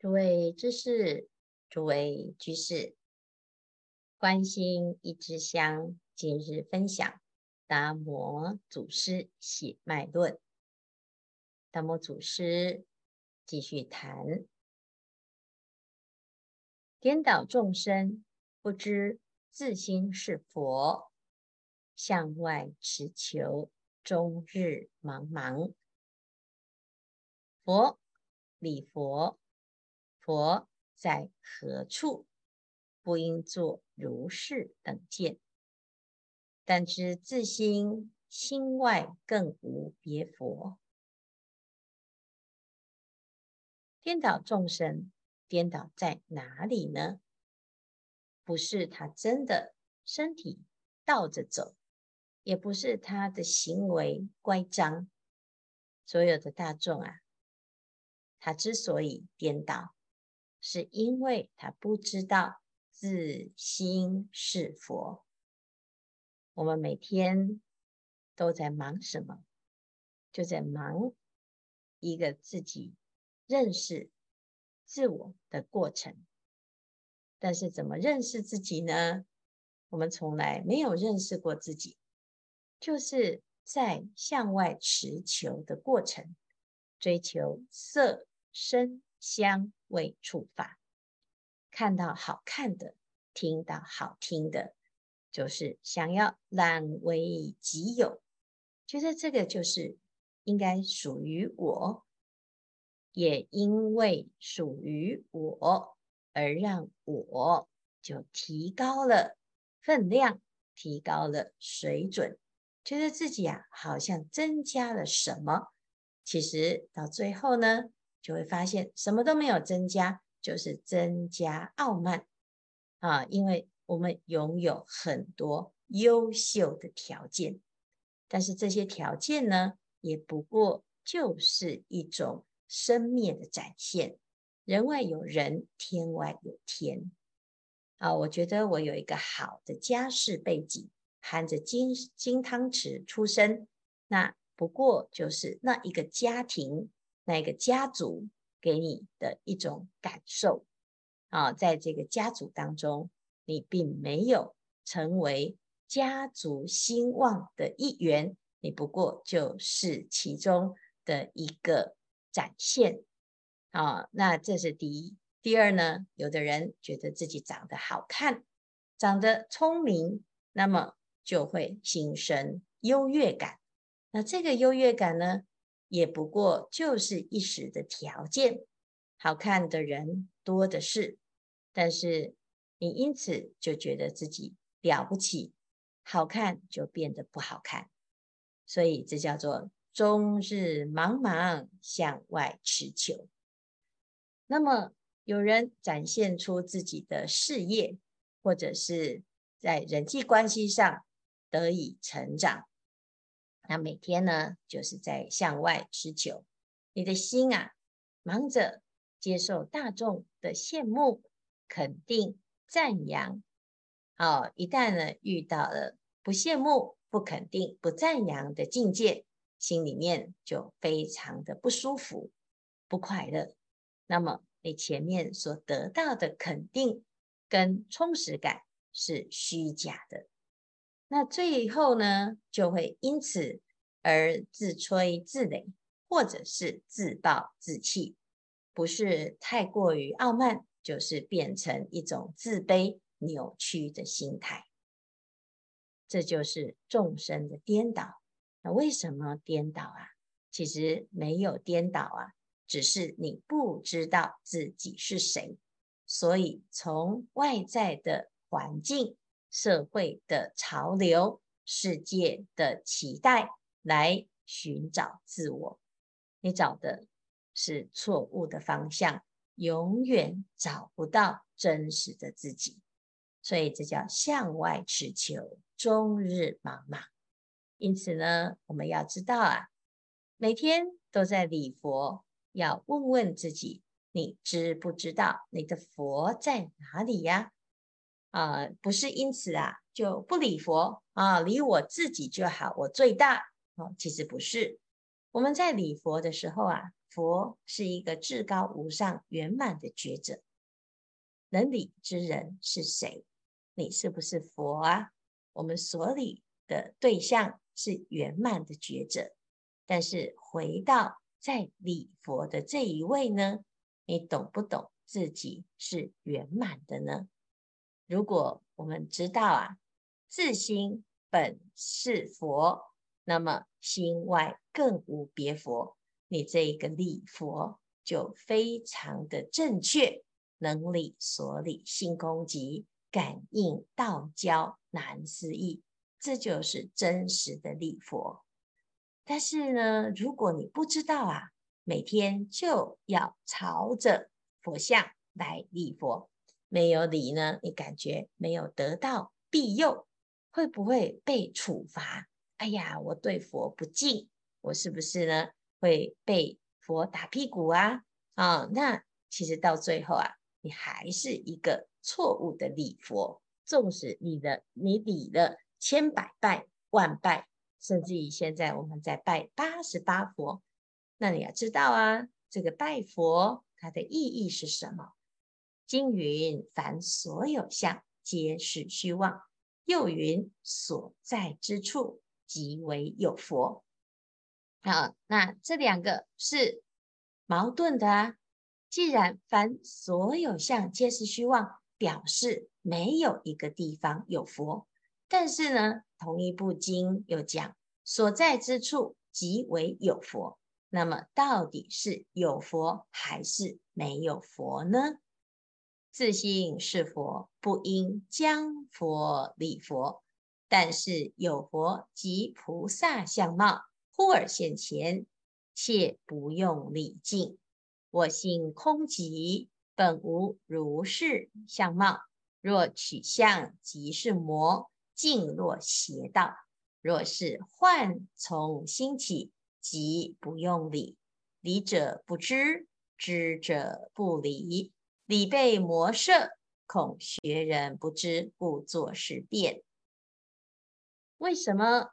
诸位知识，诸位居士，观心一支香，今日分享达摩祖师血脉论。达摩祖师继续谈：颠倒众生，不知自心是佛，向外持求，终日茫茫。佛，礼佛。佛在何处？不应作如是等见。但知自心心外更无别佛。颠倒众生，颠倒在哪里呢？不是他真的身体倒着走，也不是他的行为乖张。所有的大众啊，他之所以颠倒。是因为他不知道自心是佛。我们每天都在忙什么？就在忙一个自己认识自我的过程。但是怎么认识自己呢？我们从来没有认识过自己，就是在向外持求的过程，追求色声香。未触法，看到好看的，听到好听的，就是想要揽为己有，觉得这个就是应该属于我，也因为属于我而让我就提高了分量，提高了水准，觉得自己啊好像增加了什么，其实到最后呢，就会发现什么都没有增加，就是增加傲慢啊！因为我们拥有很多优秀的条件，但是这些条件呢，也不过就是一种生灭的展现。人外有人，天外有天啊！我觉得我有一个好的家世背景，含着金金汤匙出生，那不过就是那一个家庭。那个家族给你的一种感受啊，在这个家族当中，你并没有成为家族兴旺的一员，你不过就是其中的一个展现啊。那这是第一。第二呢，有的人觉得自己长得好看，长得聪明，那么就会心生优越感。那这个优越感呢？也不过就是一时的条件，好看的人多的是，但是你因此就觉得自己了不起，好看就变得不好看，所以这叫做终日茫茫向外持求。那么有人展现出自己的事业，或者是在人际关系上得以成长。那每天呢，就是在向外持求，你的心啊，忙着接受大众的羡慕、肯定、赞扬。哦，一旦呢遇到了不羡慕、不肯定、不赞扬的境界，心里面就非常的不舒服、不快乐。那么你前面所得到的肯定跟充实感是虚假的。那最后呢，就会因此而自吹自擂，或者是自暴自弃，不是太过于傲慢，就是变成一种自卑扭曲的心态。这就是众生的颠倒。那为什么颠倒啊？其实没有颠倒啊，只是你不知道自己是谁，所以从外在的环境。社会的潮流，世界的期待，来寻找自我，你找的是错误的方向，永远找不到真实的自己。所以这叫向外驰求，终日茫茫。因此呢，我们要知道啊，每天都在礼佛，要问问自己，你知不知道你的佛在哪里呀？啊、不是因此啊就不礼佛啊，礼我自己就好，我最大哦。其实不是，我们在礼佛的时候啊，佛是一个至高无上圆满的觉者。能理之人是谁？你是不是佛啊？我们所理的对象是圆满的觉者，但是回到在礼佛的这一位呢？你懂不懂自己是圆满的呢？如果我们知道啊，自心本是佛，那么心外更无别佛，你这一个理佛就非常的正确，能理所理，性空寂，感应道交，难思议，这就是真实的理佛。但是呢，如果你不知道啊，每天就要朝着佛像来礼佛。没有礼呢，你感觉没有得到庇佑，会不会被处罚？哎呀，我对佛不敬，我是不是呢会被佛打屁股啊？啊、那其实到最后啊，你还是一个错误的礼佛。纵使你的你礼了千百拜万拜，甚至于现在我们在拜八十八佛，那你要知道啊，这个拜佛它的意义是什么？经云：凡所有相，皆是虚妄。又云：所在之处，即为有佛。好，那这两个是矛盾的啊。既然凡所有相皆是虚妄，表示没有一个地方有佛。但是呢，同一部经又讲：所在之处，即为有佛。那么，到底是有佛还是没有佛呢？自心是佛，不应将佛礼佛。但是有佛即菩萨相貌，忽而现前，切不用礼敬。我性空寂，本无如是相貌。若取相，即是魔，尽落邪道。若是幻从心起，即不用礼。礼者不知，知者不礼。礼被魔摄，恐学人不知，故作是变。为什么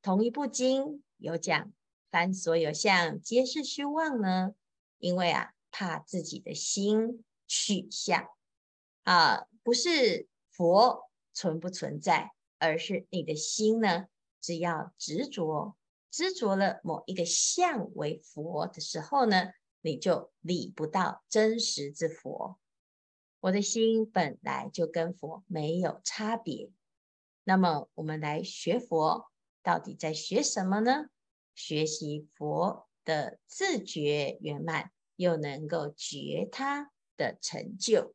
同一部经有讲凡所有相皆是虚妄呢？因为啊，怕自己的心取相啊，不是佛存不存在，而是你的心呢，只要执着执着了某一个相为佛的时候呢，你就理不到真实之佛。我的心本来就跟佛没有差别。那么我们来学佛，到底在学什么呢？学习佛的自觉圆满，又能够觉他的成就。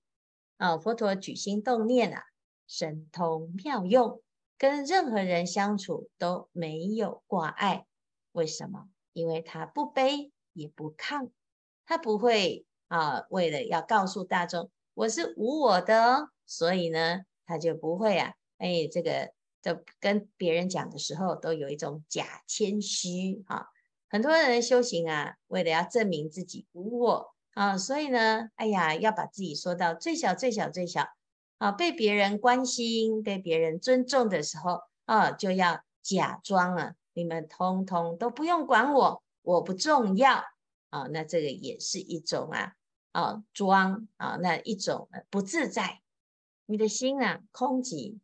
啊，佛陀举心动念啊，神通妙用，跟任何人相处都没有挂碍。为什么？因为他不卑也不亢。他不会啊，为了要告诉大众我是无我的哦，所以呢，他就不会啊，哎，这个就跟别人讲的时候都有一种假谦虚啊。很多人修行啊，为了要证明自己无我啊，所以呢，哎呀，要把自己说到最小最小最小啊，被别人关心、被别人尊重的时候啊，就要假装啊，你们通通都不用管我，我不重要。啊，那这个也是一种啊，啊装啊，那一种不自在。你的心啊空寂，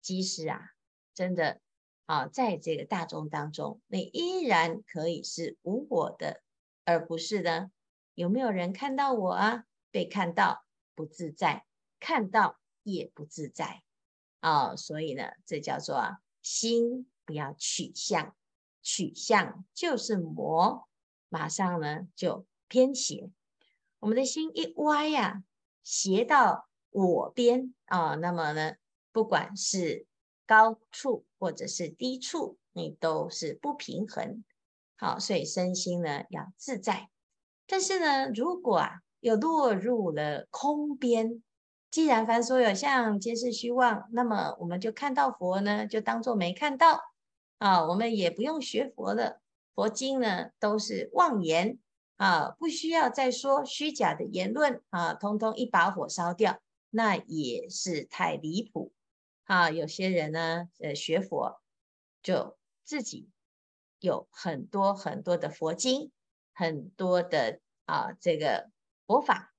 即使啊真的啊，在这个大众当中，你依然可以是无我的，而不是呢，有没有人看到我啊？被看到不自在，看到也不自在啊。所以呢，这叫做啊，心不要取向，取向就是魔。马上呢就偏斜，我们的心一歪呀、斜到我边啊，那么呢，不管是高处或者是低处，你都是不平衡。好，所以身心呢要自在。但是呢，如果啊又落入了空边，既然凡所有相皆是虚妄，那么我们就看到佛呢，就当做没看到啊，我们也不用学佛了。佛经呢都是妄言啊，不需要再说虚假的言论啊，通通一把火烧掉，那也是太离谱啊。有些人呢，呃，学佛就自己有很多很多的佛经很多的啊这个佛法，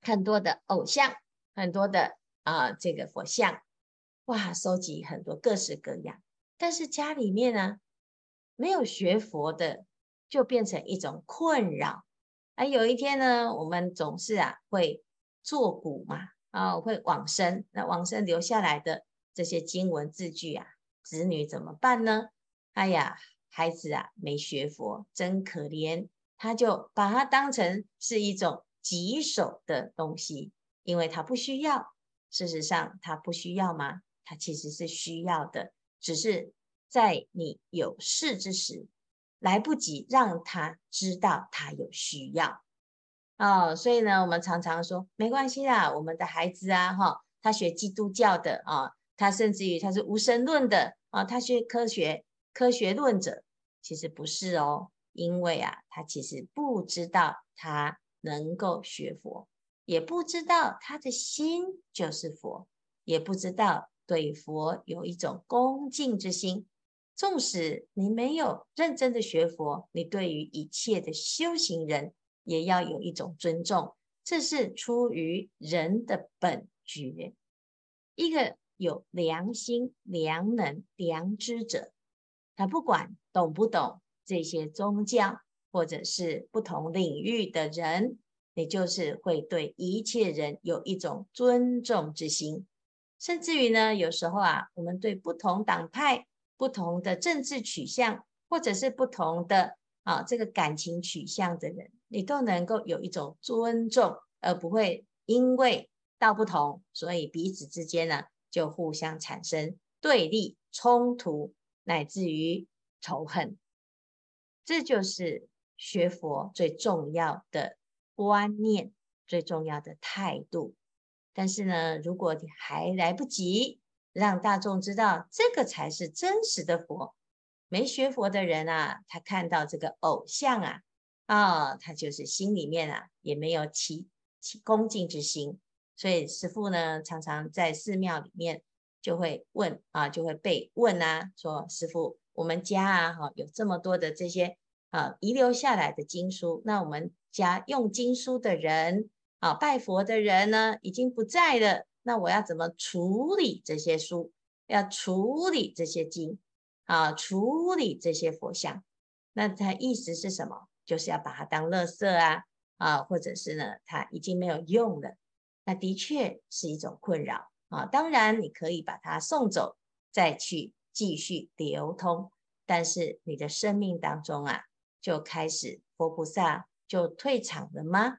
很多的偶像，很多的啊这个佛像，哇，收集很多各式各样。但是家里面呢，没有学佛的，就变成一种困扰。而有一天呢，我们总是啊会作古嘛，啊会往生，那往生留下来的这些经文字句啊，子女怎么办呢？哎呀，孩子啊没学佛，真可怜，他就把它当成是一种棘手的东西，因为他不需要。事实上，他不需要吗？他其实是需要的，只是在你有事之时。来不及让他知道他有需要哦，所以呢，我们常常说没关系啦，我们的孩子啊，哈，他学基督教的啊，他甚至于他是无神论的啊，他学科学科学论者，其实不是哦，因为啊，他其实不知道他能够学佛，也不知道他的心就是佛，也不知道对佛有一种恭敬之心。纵使你没有认真的学佛，你对于一切的修行人也要有一种尊重，这是出于人的本觉。一个有良心、良能、良知者，他不管懂不懂这些宗教或者是不同领域的人，你就是会对一切人有一种尊重之心。甚至于呢，有时候啊，我们对不同党派。不同的政治取向，或者是不同的啊这个感情取向的人，你都能够有一种尊重，而不会因为道不同，所以彼此之间呢就互相产生对立、冲突，乃至于仇恨。这就是学佛最重要的观念，最重要的态度。但是呢，如果你还来不及，让大众知道，这个才是真实的佛。没学佛的人啊，他看到这个偶像啊，啊、他就是心里面啊，也没有起起恭敬之心。所以师父呢，常常在寺庙里面就会问啊，就会被问啊，说师父，我们家啊，哈，有这么多的这些啊遗留下来的经书，那我们家用经书的人啊，拜佛的人呢，已经不在了。那我要怎么处理这些书？要处理这些经啊，处理这些佛像？那它意思是什么？就是要把它当垃圾啊啊，或者是呢，它已经没有用了。那的确是一种困扰啊。当然，你可以把它送走，再去继续流通。但是你的生命当中啊，就开始佛菩萨就退场了吗？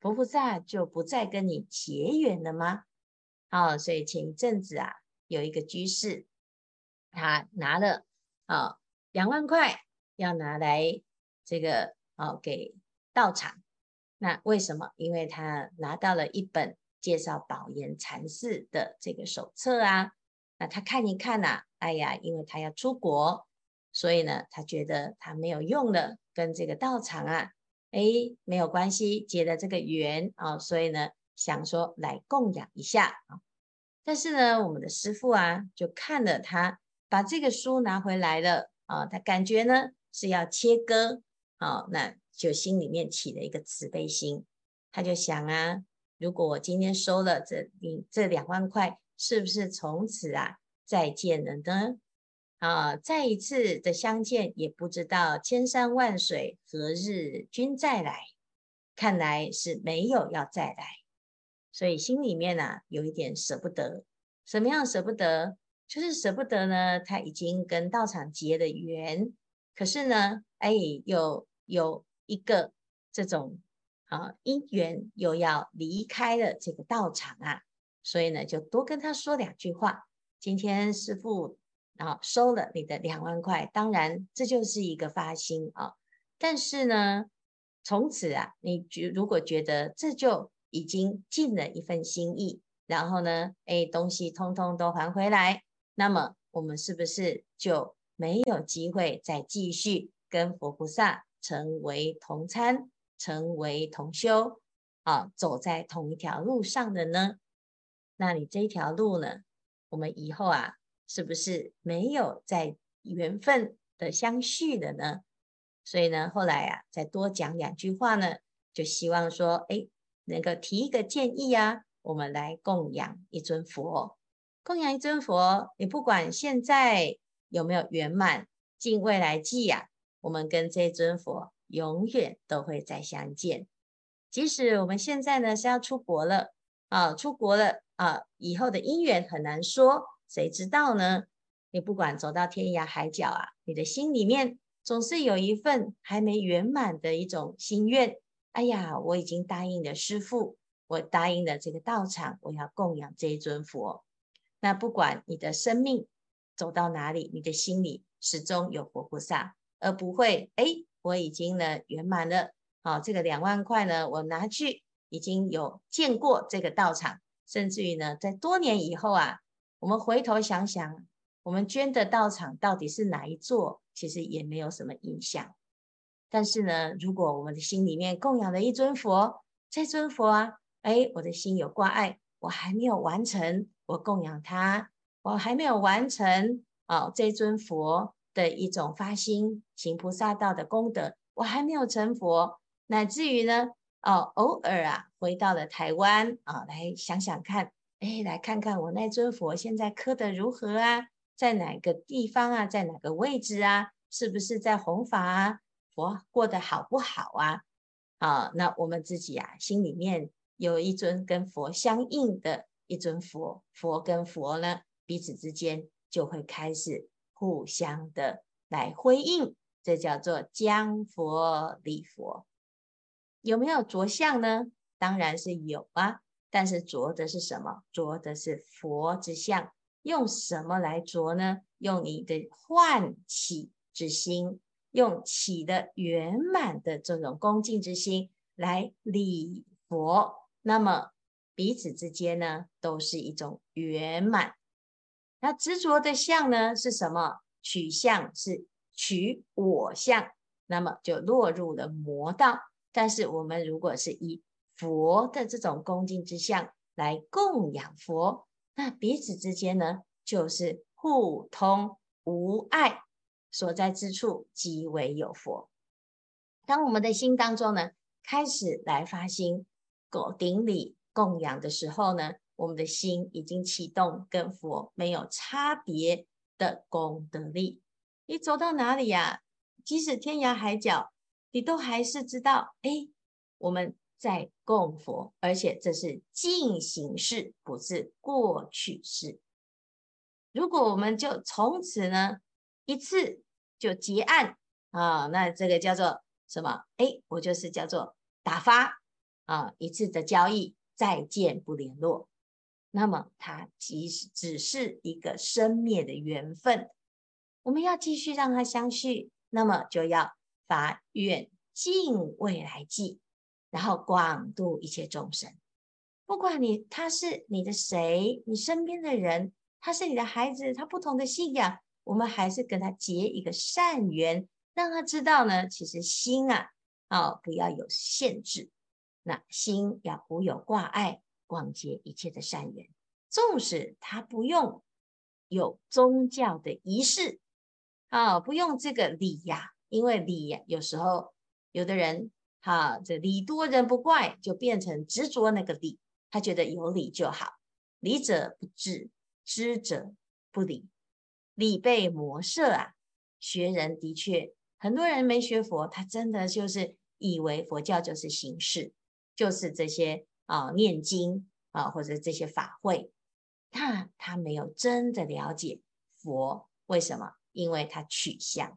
佛菩萨就不再跟你结缘了吗？哦，所以前一阵子啊，有一个居士，他拿了啊两万块，要拿来这个哦给道场。那为什么？因为他拿到了一本介绍宝岩禅寺的这个手册啊。那他看一看呐、啊，哎呀，因为他要出国，所以呢，他觉得他没有用了，跟这个道场啊。哎，没有关系，结了这个缘啊、哦，所以呢，想说来供养一下啊。但是呢，我们的师傅啊，就看了他把这个书拿回来了啊，他感觉呢是要切割啊，那就心里面起了一个慈悲心，他就想啊，如果我今天收了这你这两万块，是不是从此啊再见了呢？啊，再一次的相见，也不知道千山万水何日君再来。看来是没有要再来，所以心里面啊有一点舍不得。什么样舍不得？就是舍不得呢，他已经跟道场结了缘，可是呢，哎，又有一个这种啊因缘，又要离开了这个道场啊，所以呢，就多跟他说两句话。今天师父。然后收了你的两万块，当然这就是一个发心啊。但是呢，从此啊，你觉如果觉得这就已经尽了一份心意，然后呢，哎，东西通通都还回来，那么我们是不是就没有机会再继续跟佛菩萨成为同参，成为同修啊，走在同一条路上的呢？那你这条路呢，我们以后啊。是不是没有在缘分的相续的呢？所以呢，后来啊，再多讲两句话呢，就希望说，哎，能够提一个建议啊，我们来供养一尊佛。供养一尊佛，你不管现在有没有圆满，尽未来际呀、啊，我们跟这尊佛永远都会再相见。即使我们现在呢是要出国了啊，出国了啊，以后的姻缘很难说，谁知道呢？你不管走到天涯海角啊，你的心里面总是有一份还没圆满的一种心愿。哎呀，我已经答应了师父，我答应了这个道场，我要供养这一尊佛。那不管你的生命走到哪里，你的心里始终有佛菩萨，而不会哎，我已经呢圆满了。好，这个两万块呢，我拿去已经有见过这个道场，甚至于呢，在多年以后啊，我们回头想想，我们捐的道场到底是哪一座，其实也没有什么印象。但是呢，如果我们的心里面供养了一尊佛，这尊佛啊，哎，我的心有挂碍，我还没有完成。我供养他，我还没有完成啊，这尊佛的一种发心行菩萨道的功德，我还没有成佛，乃至于呢，哦，偶尔啊，回到了台湾啊，来想想看，哎，来看看我那尊佛现在刻得如何啊，在哪个地方啊，在哪个位置啊，是不是在弘法啊？佛过得好不好啊？啊，那我们自己啊，心里面有一尊跟佛相应的。一尊佛，佛跟佛呢，彼此之间就会开始互相的来辉映，这叫做将佛礼佛。有没有着相呢？当然是有啊，但是着的是什么？着的是佛之相。用什么来着呢？用你的欢喜之心，用起的圆满的这种恭敬之心来礼佛。那么。彼此之间呢，都是一种圆满。那执着的相呢，是什么？取相是取我相，那么就落入了魔道。但是我们如果是以佛的这种恭敬之相来供养佛，那彼此之间呢，就是互通无碍，所在之处即为有佛。当我们的心当中呢，开始来发心，构顶礼。供养的时候呢，我们的心已经启动，跟佛没有差别的功德力。你走到哪里呀？即使天涯海角，你都还是知道，哎，我们在供佛，而且这是进行式，不是过去式。如果我们就从此呢，一次就结案啊，那这个叫做什么？哎，我就是叫做打发啊，一次的交易。再见不联络，那么它即使只是一个生灭的缘分，我们要继续让它相续，那么就要发愿尽未来际，然后广度一切众生。不管你他是你的谁，你身边的人，他是你的孩子，他不同的信仰，我们还是跟他结一个善缘，让他知道呢，其实心啊，哦，不要有限制。那心要无有挂碍，广结一切的善缘。纵使他不用有宗教的仪式啊，不用这个礼呀，因为礼呀，有时候有的人哈，这礼多人不怪，就变成执着那个礼，他觉得有礼就好。礼者不知，知者不礼，礼被魔设啊。学人的确，很多人没学佛，他真的就是以为佛教就是形式。就是这些啊，念经啊，或者这些法会，那他没有真的了解佛为什么？因为他取向。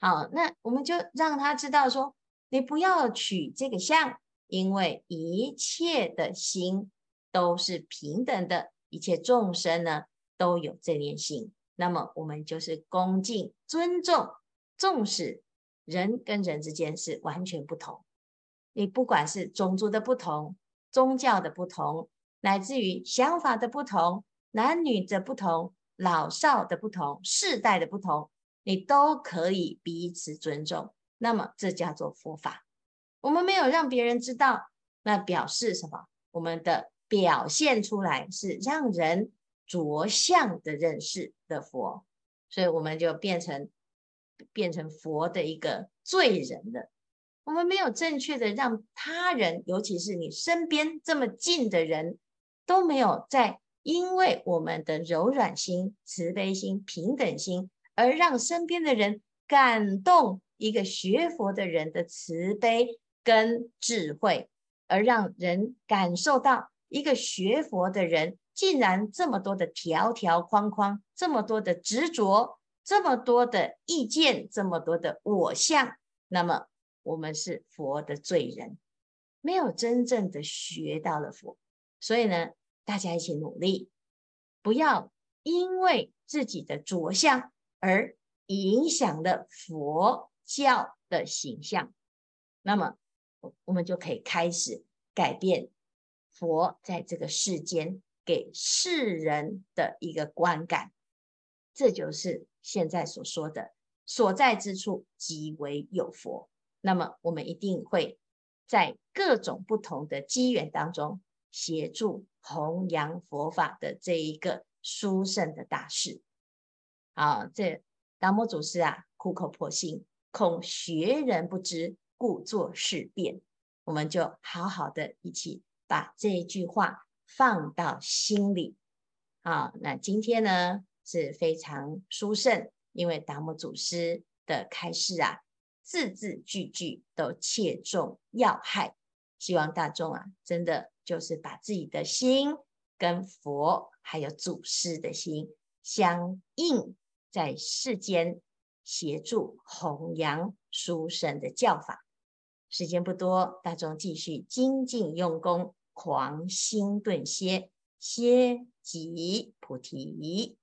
好，那我们就让他知道说，你不要取这个相，因为一切的心都是平等的，一切众生呢都有这念心。那么我们就是恭敬尊重，重视人跟人之间是完全不同。你不管是种族的不同、宗教的不同，乃至于想法的不同、男女的不同、老少的不同、世代的不同，你都可以彼此尊重。那么这叫做佛法。我们没有让别人知道，那表示什么？我们的表现出来是让人着相的认识的佛，所以我们就变成变成佛的一个罪人了。我们没有正确的让他人，尤其是你身边这么近的人，都没有在因为我们的柔软心、慈悲心、平等心，而让身边的人感动一个学佛的人的慈悲跟智慧，而让人感受到一个学佛的人竟然这么多的条条框框，这么多的执着，这么多的意见，这么多的我相，那么。我们是佛的罪人，没有真正的学到了佛，所以呢，大家一起努力，不要因为自己的着相而影响了佛教的形象。那么，我们就可以开始改变佛在这个世间给世人的一个观感。这就是现在所说的所在之处即为有佛。那么，我们一定会在各种不同的机缘当中，协助弘扬佛法的这一个殊胜的大事。啊，这达摩祖师啊，苦口婆心，恐学人不知，故作事变。我们就好好的一起把这一句话放到心里。好，那今天呢是非常殊胜，因为达摩祖师的开示啊。字字句句都切中要害，希望大众啊，真的就是把自己的心跟佛还有祖师的心相应，在世间协助弘扬书生的教法。时间不多，大众继续精进用功，狂心顿歇，歇即菩提。